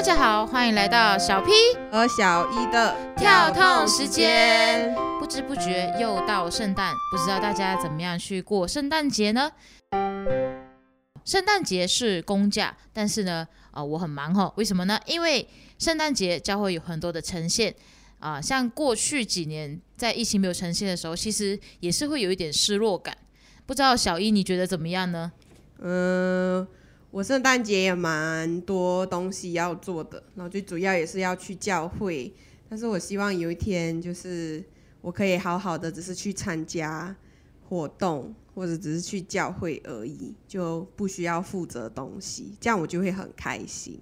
大家好，欢迎来到小 P 和小一的跳痛时间。不知不觉又到圣诞，不知道大家怎么样去过圣诞节呢？圣诞节是公假，但是呢，啊、我很忙哈。为什么呢？因为圣诞节将会有很多的呈现啊、像过去几年在疫情没有呈现的时候，其实也是会有一点失落感。不知道小一你觉得怎么样呢？嗯，我圣诞节也蛮多东西要做的，然后最主要也是要去教会。但是我希望有一天，就是我可以好好的，只是去参加活动，或者只是去教会而已，就不需要负责东西，这样我就会很开心。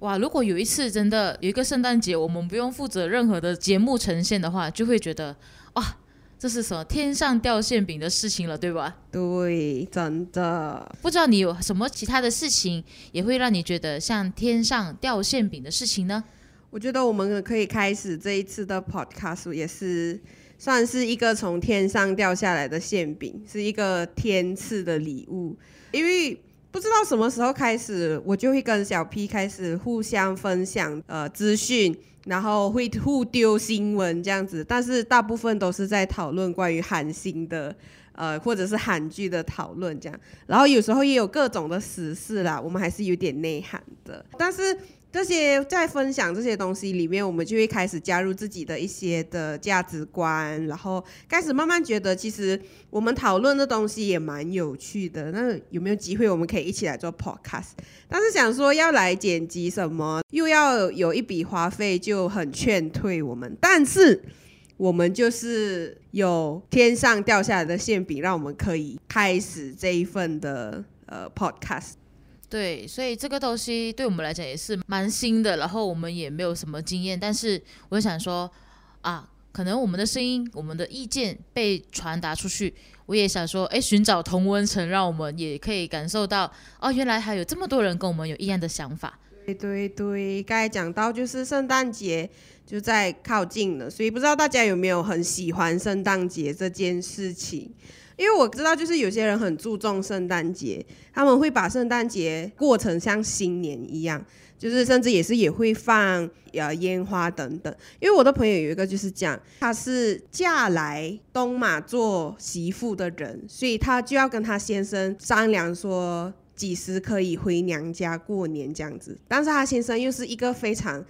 哇，如果有一次真的有一个圣诞节，我们不用负责任何的节目呈现的话，就会觉得哇，这是什么天上掉馅饼的事情了，对吧？对，真的。不知道你有什么其他的事情，也会让你觉得像天上掉馅饼的事情呢？我觉得我们可以开始这一次的 podcast，也是算是一个从天上掉下来的馅饼，是一个天赐的礼物。因为不知道什么时候开始，我就会跟小 P 开始互相分享呃资讯，然后会互丢新闻这样子，但是大部分都是在讨论关于韩星的。呃，或者是韩剧的讨论这样，然后有时候也有各种的时事啦，我们还是有点内涵的。但是这些在分享这些东西里面，我们就会开始加入自己的一些的价值观，然后开始慢慢觉得，其实我们讨论的东西也蛮有趣的。那有没有机会我们可以一起来做 podcast？但是想说要来剪辑什么，又要有一笔花费，就很劝退我们。但是我们就是有天上掉下来的馅饼，让我们可以开始这一份的呃 podcast。对，所以这个东西对我们来讲也是蛮新的，然后我们也没有什么经验，但是我想说啊，可能我们的声音、我们的意见被传达出去，我也想说，哎，寻找同温层，让我们也可以感受到，哦，原来还有这么多人跟我们有一样的想法。对对对，刚才讲到就是圣诞节就在靠近了，所以不知道大家有没有很喜欢圣诞节这件事情？因为我知道，就是有些人很注重圣诞节，他们会把圣诞节过成像新年一样，就是甚至也是也会放呃烟花等等。因为我的朋友有一个就是讲，他是嫁来东马做媳妇的人，所以他就要跟他先生商量说几时可以回娘家过年这样子。但是她先生又是一个非常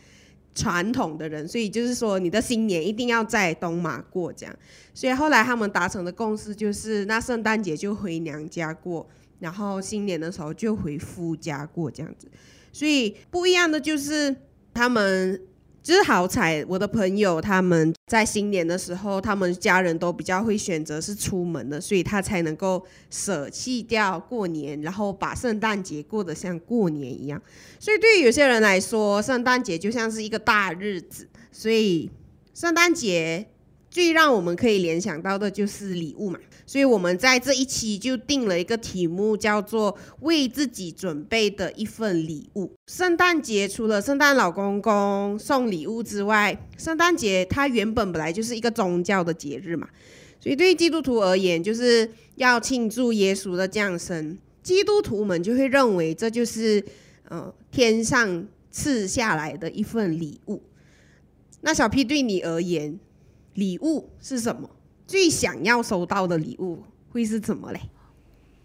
传统的人，所以就是说你的新年一定要在东马过这样。所以后来他们达成的共识就是，那圣诞节就回娘家过，然后新年的时候就回夫家过这样子。所以不一样的就是他们。就是好彩，我的朋友他们在新年的时候，他们家人都比较会选择是出门的，所以他才能够舍弃掉过年，然后把圣诞节过得像过年一样。所以对于有些人来说，圣诞节就像是一个大日子，所以圣诞节最让我们可以联想到的就是礼物嘛。所以我们在这一期就定了一个题目，叫做“为自己准备的一份礼物”。圣诞节除了圣诞老公公送礼物之外，圣诞节它原本本来就是一个宗教的节日嘛，所以对于基督徒而言，就是要庆祝耶稣的降生。基督徒们就会认为这就是呃天上赐下来的一份礼物。那小 P 对你而言，礼物是什么？最想要收到的礼物会是怎么嘞？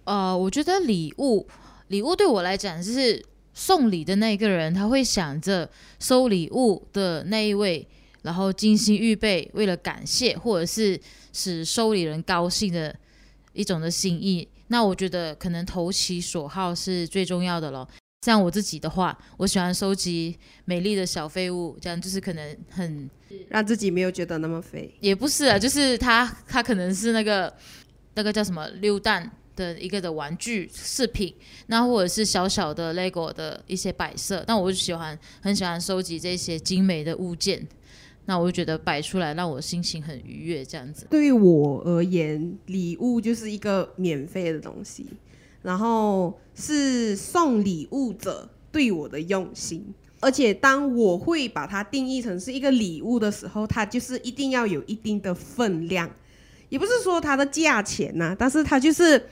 呃，我觉得礼物，礼物对我来讲就是送礼的那个人，他会想着收礼物的那一位，然后精心预备，为了感谢或者是使收礼人高兴的一种的心意。那我觉得可能投其所好是最重要的咯。像我自己的话，我喜欢收集美丽的小废物，这样就是可能很让自己没有觉得那么肥。也不是啊，就是它它可能是那个那个叫什么溜蛋的一个的玩具饰品，那或者是小小的 LEGO 的一些摆设，那我就喜欢很喜欢收集这些精美的物件，那我就觉得摆出来让我心情很愉悦，这样子。对于我而言，礼物就是一个免费的东西，然后是送礼物者对我的用心。而且，当我会把它定义成是一个礼物的时候，它就是一定要有一定的分量，也不是说它的价钱呐、但是它就是，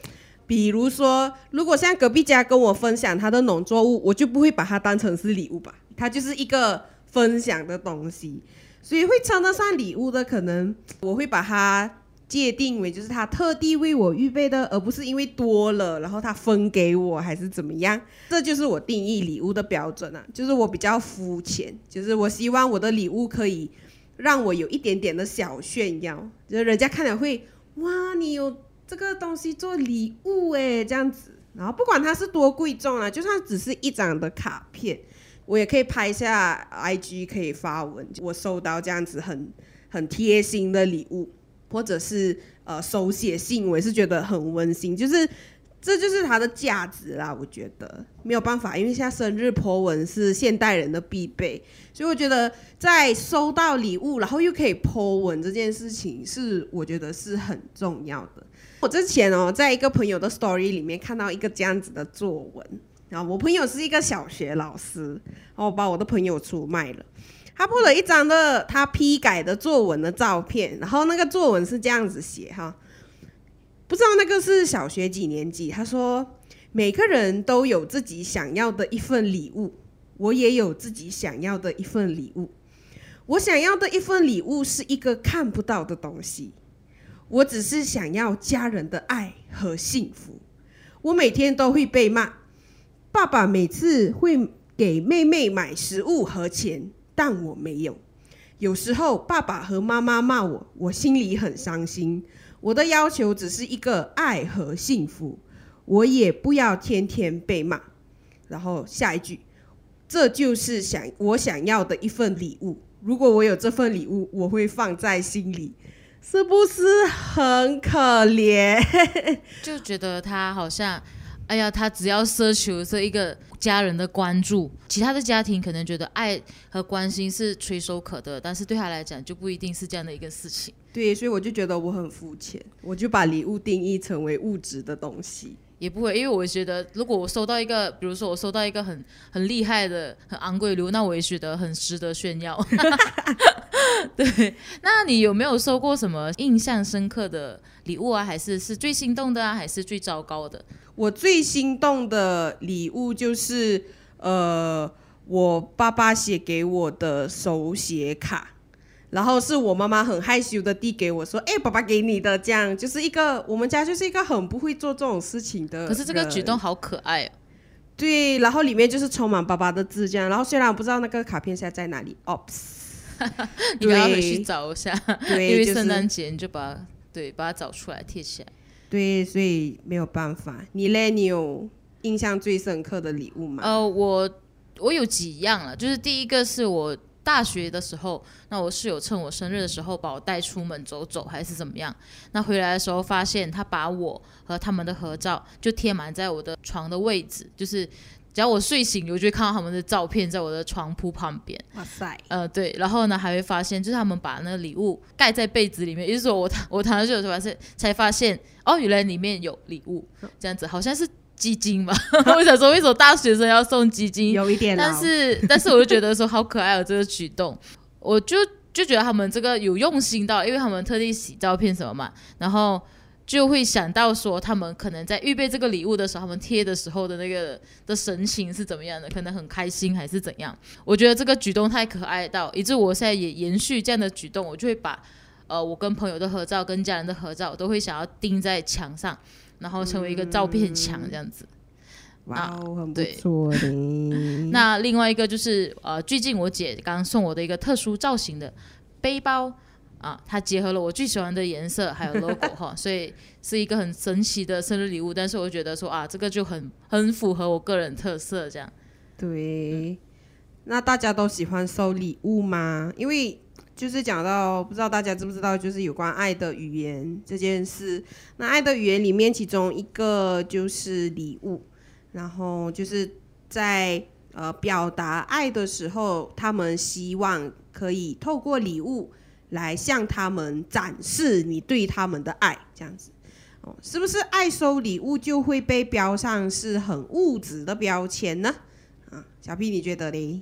比如说，如果像隔壁家跟我分享他的农作物，我就不会把它当成是礼物吧，它就是一个分享的东西，所以会称得上礼物的，可能我会把它界定为就是他特地为我预备的，而不是因为多了然后他分给我还是怎么样，这就是我定义礼物的标准啊，就是我比较肤浅，就是我希望我的礼物可以让我有一点点的小炫耀，就是人家看了会哇，你有这个东西做礼物诶，这样子。然后不管它是多贵重啊，就算只是一张的卡片，我也可以拍下 IG，可以发文。我收到这样子很很贴心的礼物，或者是呃手写信，我也是觉得很温馨。就是这就是它的价值啦，我觉得没有办法，因为现在生日 po 文是现代人的必备，所以我觉得在收到礼物，然后又可以 po 文这件事情，是我觉得是很重要的。我之前哦，在一个朋友的 story 里面看到一个这样子的作文，然后我朋友是一个小学老师，然后我把我的朋友出卖了。他拍了一张的他批改的作文的照片，然后那个作文是这样子写哈，不知道那个是小学几年级。他说每个人都有自己想要的一份礼物，我也有自己想要的一份礼物。我想要的一份礼物是一个看不到的东西。我只是想要家人的爱和幸福。我每天都会被骂，爸爸每次会给妹妹买食物和钱，但我没有。有时候爸爸和妈妈骂我，我心里很伤心。我的要求只是一个爱和幸福，我也不要天天被骂。然后下一句，这就是想我想要的一份礼物。如果我有这份礼物，我会放在心里。是不是很可怜？就觉得他好像，哎呀，他只要奢求这一个家人的关注，其他的家庭可能觉得爱和关心是垂手可得，但是对他来讲就不一定是这样的一个事情。对，所以我就觉得我很肤浅，我就把礼物定义成为物质的东西。也不会，因为我觉得，如果我收到一个，比如说我收到一个很很厉害的、很昂贵的礼物，那我也觉得很值得炫耀。对，那你有没有收过什么印象深刻的礼物啊？还是是最心动的啊？还是最糟糕的？我最心动的礼物就是，呃，我爸爸写给我的手写卡。然后是我妈妈很害羞的递给我说：“哎，爸爸给你的，这样就是一个我们家就是一个很不会做这种事情的。可是这个举动好可爱哦。对，然后里面就是充满爸爸的字，这样。然后虽然我不知道那个卡片现在在哪里，Oops，你要回去找一下。对，因为圣诞节你就把对把它找出来贴起来。对，所以没有办法。你嘞，你有印象最深刻的礼物吗？呃，我我有几样了，就是第一个是我。大学的时候，那我室友趁我生日的时候把我带出门走走，还是怎么样？那回来的时候发现他把我和他们的合照就贴满在我的床的位置，就是只要我睡醒，我就会看到他们的照片在我的床铺旁边。哇塞！呃，对，然后呢还会发现，就是他们把那个礼物盖在被子里面，也就是说我我躺上去的时候发现才发现，哦，原来里面有礼物，这样子好像是。基金吧，我想说，为什么大学生要送基金？有一点，但是，但是我就觉得说好可爱哦，这个举动，我就就觉得他们这个有用心到，因为他们特地洗照片什么嘛，然后就会想到说，他们可能在预备这个礼物的时候，他们贴的时候的那个的神情是怎么样的，可能很开心还是怎样？我觉得这个举动太可爱到，以致我现在也延续这样的举动，我就会把呃我跟朋友的合照、跟家人的合照，都会想要钉在墙上。然后成为一个照片墙这样子，哇，很不错的。那另外一个就是呃，最近我姐刚刚送我的一个特殊造型的背包啊，它结合了我最喜欢的颜色还有 logo 哈，所以是一个很神奇的生日礼物。但是我觉得说啊，这个就很很符合我个人特色这样。对，那大家都喜欢收礼物吗？因为就是讲到，不知道大家知不知道，就是有关爱的语言这件事。那爱的语言里面，其中一个就是礼物。然后就是在呃表达爱的时候，他们希望可以透过礼物来向他们展示你对他们的爱，这样子。哦，是不是爱收礼物就会被标上是很物质的标签呢？啊，小 P 你觉得嘞？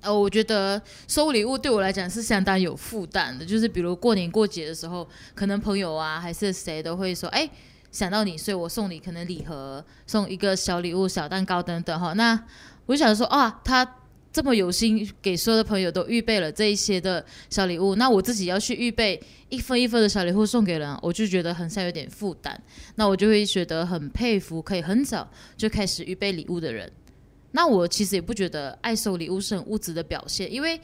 呃，我觉得收礼物对我来讲是相当有负担的，就是比如过年过节的时候，可能朋友啊还是谁都会说，哎，想到你，所以我送你可能礼盒，送一个小礼物、小蛋糕等等哈。那我就想说啊，他这么有心给所有的朋友都预备了这一些的小礼物，那我自己要去预备一份一份的小礼物送给人，我就觉得很像有点负担。那我就会觉得很佩服可以很早就开始预备礼物的人。那我其实也不觉得爱收礼物是很物质的表现，因为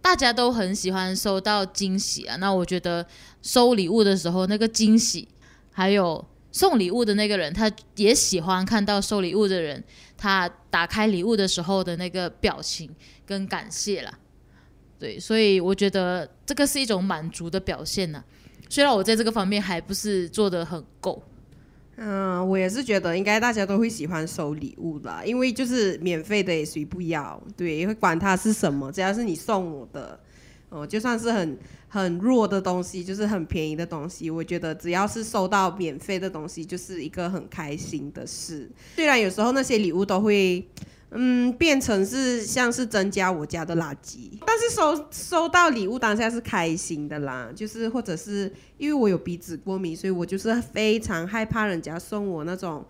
大家都很喜欢收到惊喜啊。那我觉得收礼物的时候那个惊喜，还有送礼物的那个人，他也喜欢看到收礼物的人。他打开礼物的时候的那个表情跟感谢啦，对，所以我觉得这个是一种满足的表现呢。虽然我在这个方面还不是做的很够，嗯，我也是觉得应该大家都会喜欢收礼物啦，因为就是免费的也谁不要，对，也会管它是什么，只要是你送我的，哦，就算是很。很弱的东西，就是很便宜的东西。我觉得只要是收到免费的东西，就是一个很开心的事。虽然有时候那些礼物都会，嗯，变成是像是增加我家的垃圾，但是收收到礼物当下是开心的啦。就是或者是因为我有鼻子过敏，所以我就是非常害怕人家送我那种。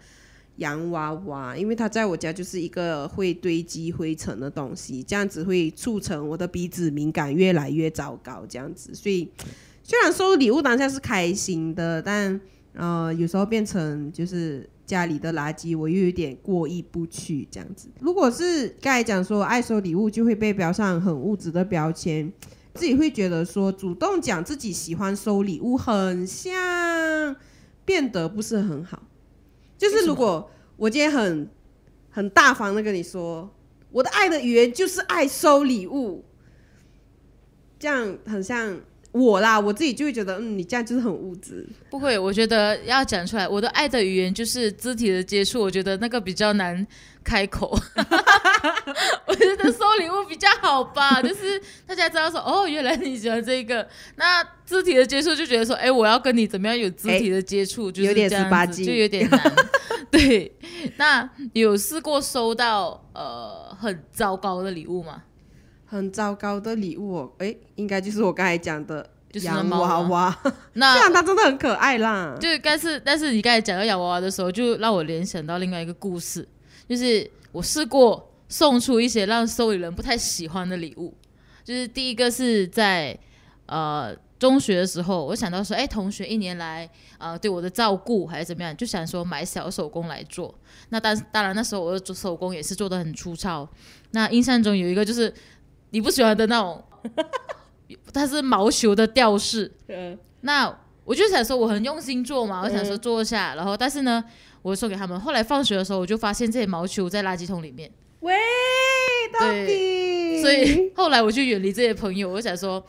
洋娃娃，因为它在我家就是一个会堆积灰尘的东西，这样子会促成我的鼻子敏感越来越糟糕。这样子，所以虽然收礼物当下是开心的，但呃，有时候变成就是家里的垃圾，我又有点过意不去。这样子，如果是刚才讲说爱收礼物，就会被标上很物质的标签，自己会觉得说主动讲自己喜欢收礼物，很像变得不是很好。就是如果我今天很很大方的跟你说，我的爱的语言就是爱收礼物，这样很像我啦，我自己就会觉得，嗯，你这样就是很物质。不会，我觉得要讲出来，我的爱的语言就是肢体的接触，我觉得那个比较难开口。我觉得收礼物比较好吧，就是大家知道说，哦，原来你喜欢这个，那肢体的接触就觉得说，哎，我要跟你怎么样有肢体的接触，就是有点十八就有点难。对，那有试过收到呃很糟糕的礼物吗？很糟糕的礼物，哎，应该就是我刚才讲的，就是洋娃娃。那虽然它真的很可爱啦，就但是但是你刚才讲到洋娃娃的时候，就让我联想到另外一个故事，就是我试过送出一些让收礼人不太喜欢的礼物，就是第一个是在呃。中学的时候，我想到说，哎，同学一年来，呃，对我的照顾还是怎么样，就想说买小手工来做。那当当然那时候我的做手工也是做的很粗糙。那印象中有一个就是你不喜欢的那种，它是毛球的吊饰。那我就想说我很用心做嘛，我想说做下，然后但是呢，我送给他们。后来放学的时候，我就发现这些毛球在垃圾桶里面。喂，到底？所以后来我就远离这些朋友，我想说。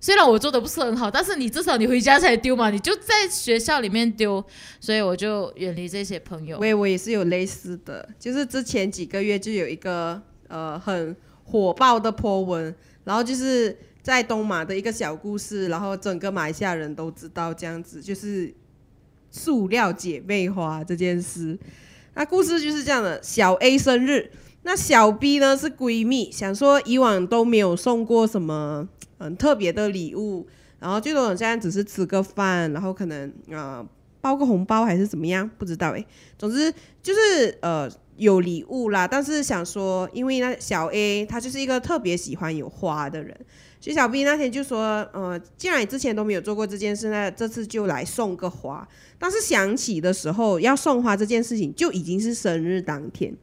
虽然我做的不是很好，但是你至少你回家才丢嘛，你就在学校里面丢，所以我就远离这些朋友。喂，我也是有类似的，就是之前几个月就有一个呃很火爆的波文，然后就是在东马的一个小故事，然后整个马来西亚人都知道这样子，就是塑料姐妹花这件事。那故事就是这样的：小 A 生日，那小 B 呢是闺蜜，想说以往都没有送过什么。很特别的礼物，然后最多现在只是吃个饭，然后可能啊包个红包还是怎么样，不知道诶。总之就是呃有礼物啦，但是想说，因为那小 A 他就是一个特别喜欢有花的人，所以小 B 那天就说，呃，既然你之前都没有做过这件事，那这次就来送个花。但是想起的时候要送花这件事情，就已经是生日当天，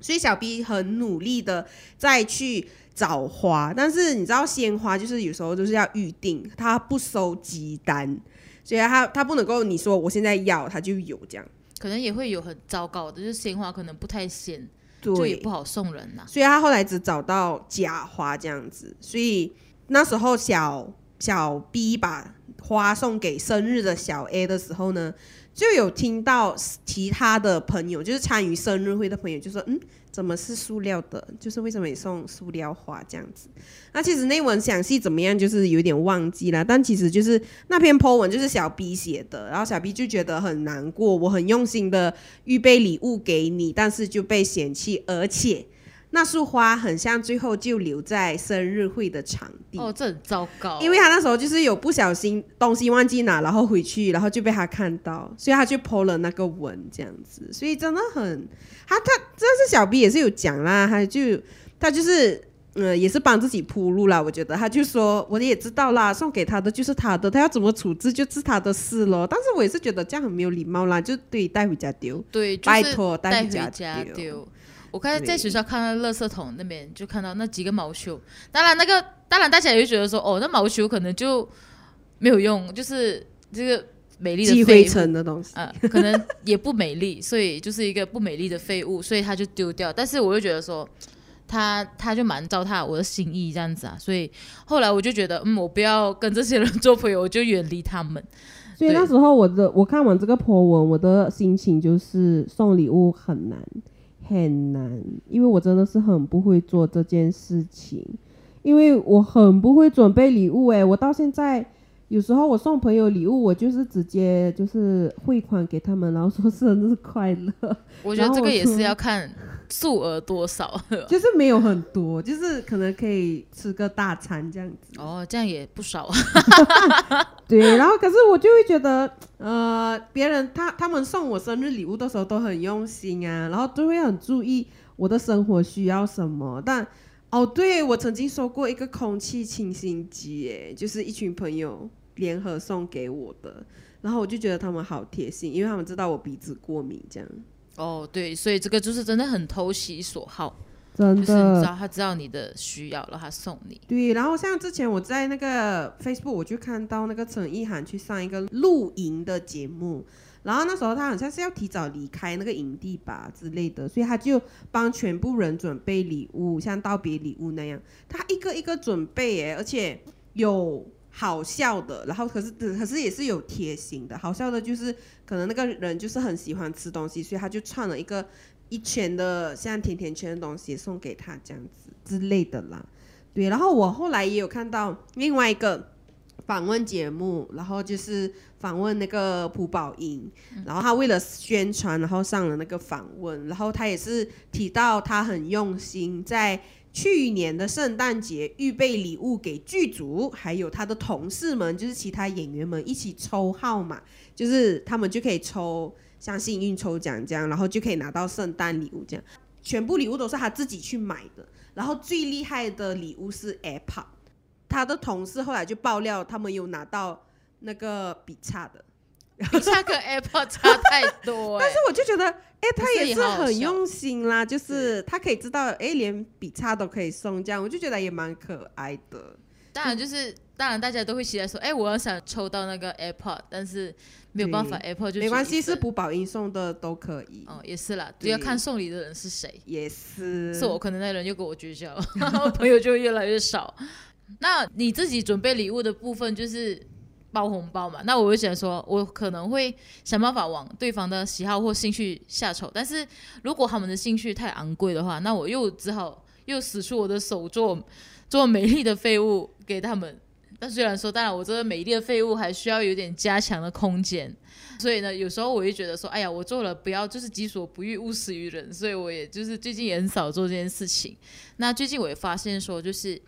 所以小 B 很努力的再去。找花，但是你知道鲜花就是有时候就是要预定，他不收集单，所以他他不能够你说我现在要他就有这样，可能也会有很糟糕的，就是鲜花可能不太鲜，就也不好送人呐。所以他后来只找到假花这样子，所以那时候小小 B 把花送给生日的小 A 的时候呢，就有听到其他的朋友，就是参与生日会的朋友就说，嗯。怎么是塑料的？就是为什么你送塑料花这样子？那其实那文详细怎么样，就是有点忘记了。但其实就是那篇 po 文就是小 B 写的，然后小 B 就觉得很难过，我很用心的预备礼物给你，但是就被嫌弃，而且。那束花很像，最后就留在生日会的场地。哦，这很糟糕。因为他那时候就是有不小心东西忘记拿，然后回去，然后就被他看到，所以他就 po 了那个文这样子。所以真的很，他他这是小 B 也是有讲啦，他就他就是。嗯，也是帮自己铺路啦。我觉得他就说，我也知道啦，送给他的就是他的，他要怎么处置就是他的事咯。但是我也是觉得这样很没有礼貌啦，就对带回家丢。对，就是拜托带回家丢丢。我看在学校看到垃圾桶那边，就看到那几个毛球。当然，那个当然大家也会觉得说，哦，那毛球可能就没有用，就是这个美丽的灰尘的东西。呃，可能也不美丽，所以就是一个不美丽的废物，所以他就丢掉。但是我又觉得说，他他就蛮糟蹋我的心意这样子啊，所以后来我就觉得，嗯，我不要跟这些人做朋友，我就远离他们。所以那时候我的我看完这个 po 文，我的心情就是送礼物很难很难，因为我真的是很不会做这件事情，因为我很不会准备礼物诶，我到现在有时候我送朋友礼物，我就是直接就是汇款给他们，然后说生日快乐，我觉得这个也是要看数额多少。就是没有很多，就是可能可以吃个大餐这样子。哦，这样也不少。对，然后可是我就会觉得，呃，别人他他们送我生日礼物的时候都很用心啊，然后都会很注意我的生活需要什么。但哦，对我曾经收过一个空气清新机，哎，就是一群朋友联合送给我的，然后我就觉得他们好贴心，因为他们知道我鼻子过敏，这样。哦，对，所以这个就是真的很投其所好，真就是你知。道他知道你的需要然后，他送你。对，然后像之前我在那个 Facebook，我就看到那个陈意涵去上一个露营的节目，然后那时候他好像是要提早离开那个营地吧之类的，所以他就帮全部人准备礼物，像道别礼物那样，他一个一个准备耶，而且有好笑的，然后可是可是也是有贴心的，好笑的就是可能那个人就是很喜欢吃东西，所以他就串了一个一圈的像甜甜圈的东西送给他这样子之类的啦。对，然后我后来也有看到另外一个访问节目，然后就是访问那个朴宝英，然后他为了宣传，然后上了那个访问，然后他也是提到他很用心，在去年的圣诞节预备礼物给剧组，还有他的同事们，就是其他演员们一起抽号码，就是他们就可以抽像幸运抽奖这样，然后就可以拿到圣诞礼物这样，全部礼物都是他自己去买的。然后最厉害的礼物是 AirPod，他的同事后来就爆料，他们有拿到那个比差的，下个 AirPod 差太多、欸，但是我就觉得，哎，他也是很用心啦，就是他可以知道，哎，连笔差都可以送，这样我就觉得也蛮可爱的。当然就是当然大家都会期待说，哎、我要想抽到那个 AirPod，但是没有办法，AirPod 就没关系，是补宝音送的都可以，哦，也是啦，要看送礼的人是谁。也是。是我可能那人又跟我绝交，然后朋友就会越来越少。那你自己准备礼物的部分就是包红包嘛？那我会想说，我可能会想办法往对方的喜好或兴趣下手，但是如果他们的兴趣太昂贵的话，那我又只好又使出我的手做做美丽的废物给他们。但虽然说，当然我这个美丽的废物还需要有点加强的空间，所以呢，有时候我会觉得说，哎呀，我做了不要就是己所不欲，勿施于人，所以我也就是最近也很少做这件事情。那最近我也发现说，就是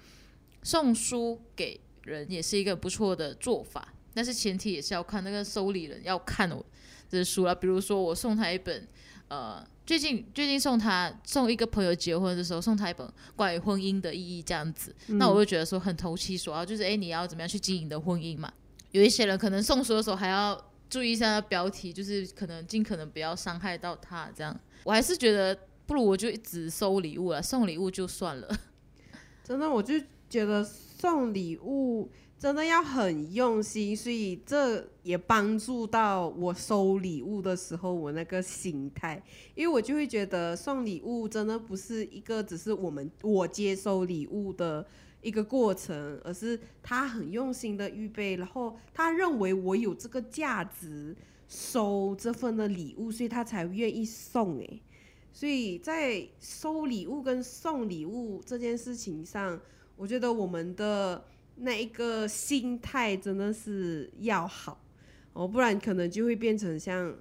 送书给人也是一个不错的做法，但是前提也是要看那个收礼人要看我的书了。比如说我送他一本，呃，最近最近送他送一个朋友结婚的时候送他一本关于婚姻的意义这样子，那我会觉得说很投其所好，就是诶，你要怎么样去经营的婚姻嘛？有一些人可能送书的时候还要注意一下标题，就是可能尽可能不要伤害到他这样。我还是觉得不如我就只收礼物了，送礼物就算了。真的，我就觉得送礼物真的要很用心，所以这也帮助到我收礼物的时候我那个心态，因为我就会觉得送礼物真的不是一个只是我们我接收礼物的一个过程，而是他很用心的预备，然后他认为我有这个价值收这份的礼物，所以他才愿意送诶。所以在收礼物跟送礼物这件事情上，我觉得我们的那一个心态真的是要好哦，不然可能就会变成像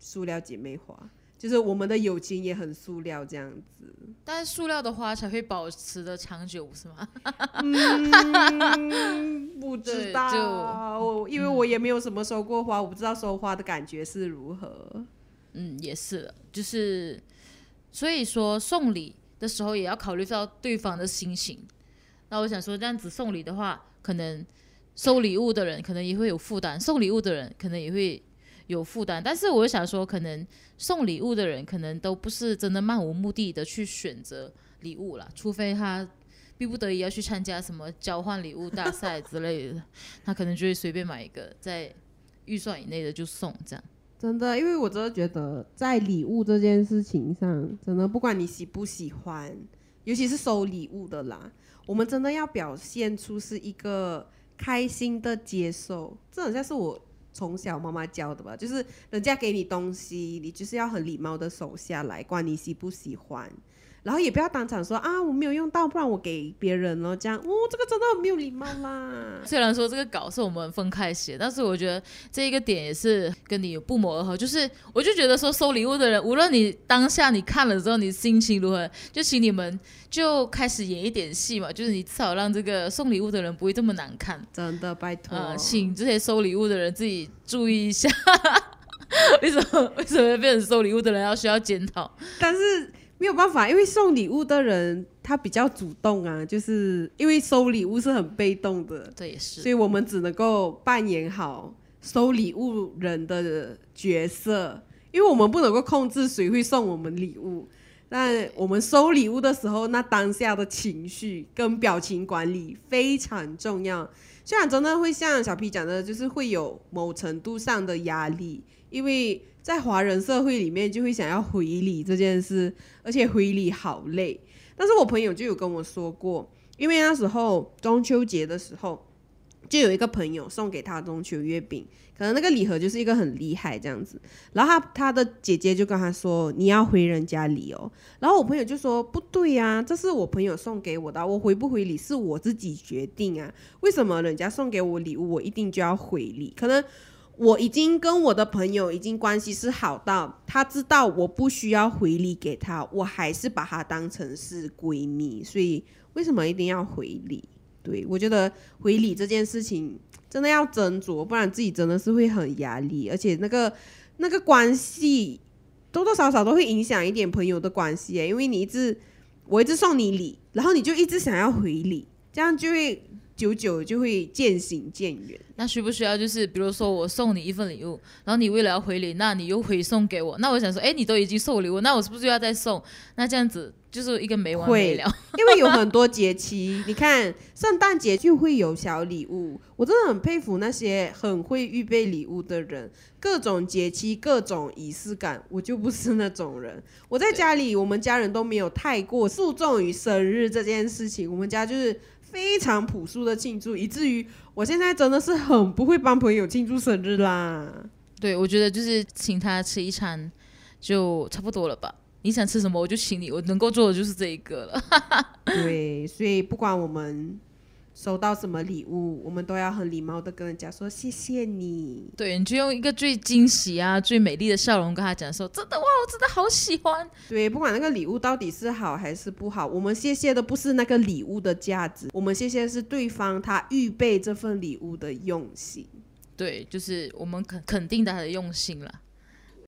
塑料姐妹花，就是我们的友情也很塑料这样子。但是塑料的花才会保持的长久，是吗？嗯，不知道，我因为我也没有什么收过花，我不知道收花的感觉是如何。嗯，也是了，就是所以说送礼的时候，也要考虑到对方的心情。那我想说，这样子送礼的话，可能收礼物的人可能也会有负担，送礼物的人可能也会有负担。但是我想说，可能送礼物的人可能都不是真的漫无目的的去选择礼物啦，除非他逼不得已要去参加什么交换礼物大赛之类的，他可能就会随便买一个在预算以内的就送这样。真的，因为我真的觉得在礼物这件事情上，真的不管你喜不喜欢，尤其是收礼物的啦，我们真的要表现出是一个开心的接受。这好像是我从小妈妈教的吧，就是人家给你东西，你就是要很礼貌的收下来，管你喜不喜欢。然后也不要当场说啊，我没有用到，不然我给别人了。这样，哦，这个真的很没有礼貌啦。虽然说这个稿是我们分开写，但是我觉得这一个点也是跟你有不谋而合。就是我就觉得说，收礼物的人，无论你当下你看了之后，你心情如何，就请你们就开始演一点戏嘛。就是你至少让这个送礼物的人不会这么难看。真的，拜托，呃，请这些收礼物的人自己注意一下，为什么为什么变成收礼物的人要需要检讨？但是。没有办法，因为送礼物的人他比较主动啊，就是因为收礼物是很被动的，这也是，所以我们只能够扮演好收礼物人的角色，因为我们不能够控制谁会送我们礼物，但我们收礼物的时候，那当下的情绪跟表情管理非常重要。虽然真的会像小 P 讲的，就是会有某程度上的压力，因为。在华人社会里面，就会想要回礼这件事，而且回礼好累。但是我朋友就有跟我说过，因为那时候中秋节的时候，就有一个朋友送给他中秋月饼，可能那个礼盒就是一个很厉害这样子。然后他他的姐姐就跟他说：“你要回人家礼哦。”然后我朋友就说：“不对呀，这是我朋友送给我的，我回不回礼是我自己决定啊。为什么人家送给我礼物，我一定就要回礼？可能。”我已经跟我的朋友已经关系是好到，他知道我不需要回礼给他，我还是把他当成是闺蜜，所以为什么一定要回礼？对我觉得回礼这件事情真的要斟酌，不然自己真的是会很压力，而且那个那个关系多多少少都会影响一点朋友的关系，因为你一直我一直送你礼，然后你就一直想要回礼，这样就会。久久就会渐行渐远。那需不需要就是，比如说我送你一份礼物，然后你为了要回礼，那你又回送给我。那我想说，哎，你都已经送礼物，那我是不是要再送？那这样子就是一个没完没了。因为有很多节期，你看圣诞节就会有小礼物。我真的很佩服那些很会预备礼物的人，各种节期、各种仪式感，我就不是那种人。我在家里，我们家人都没有太过注重于生日这件事情。我们家就是。非常朴素的庆祝，以至于我现在真的是很不会帮朋友庆祝生日啦。对，我觉得就是请他吃一餐就差不多了吧。你想吃什么，我就请你。我能够做的就是这一个了。对，所以不管我们。收到什么礼物，我们都要很礼貌的跟人家说谢谢你。对，你就用一个最惊喜啊、最美丽的笑容跟他讲说：“真的哇，我真的好喜欢。”对，不管那个礼物到底是好还是不好，我们谢谢的不是那个礼物的价值，我们谢谢的是对方他预备这份礼物的用心。对，就是我们肯肯定他的用心了。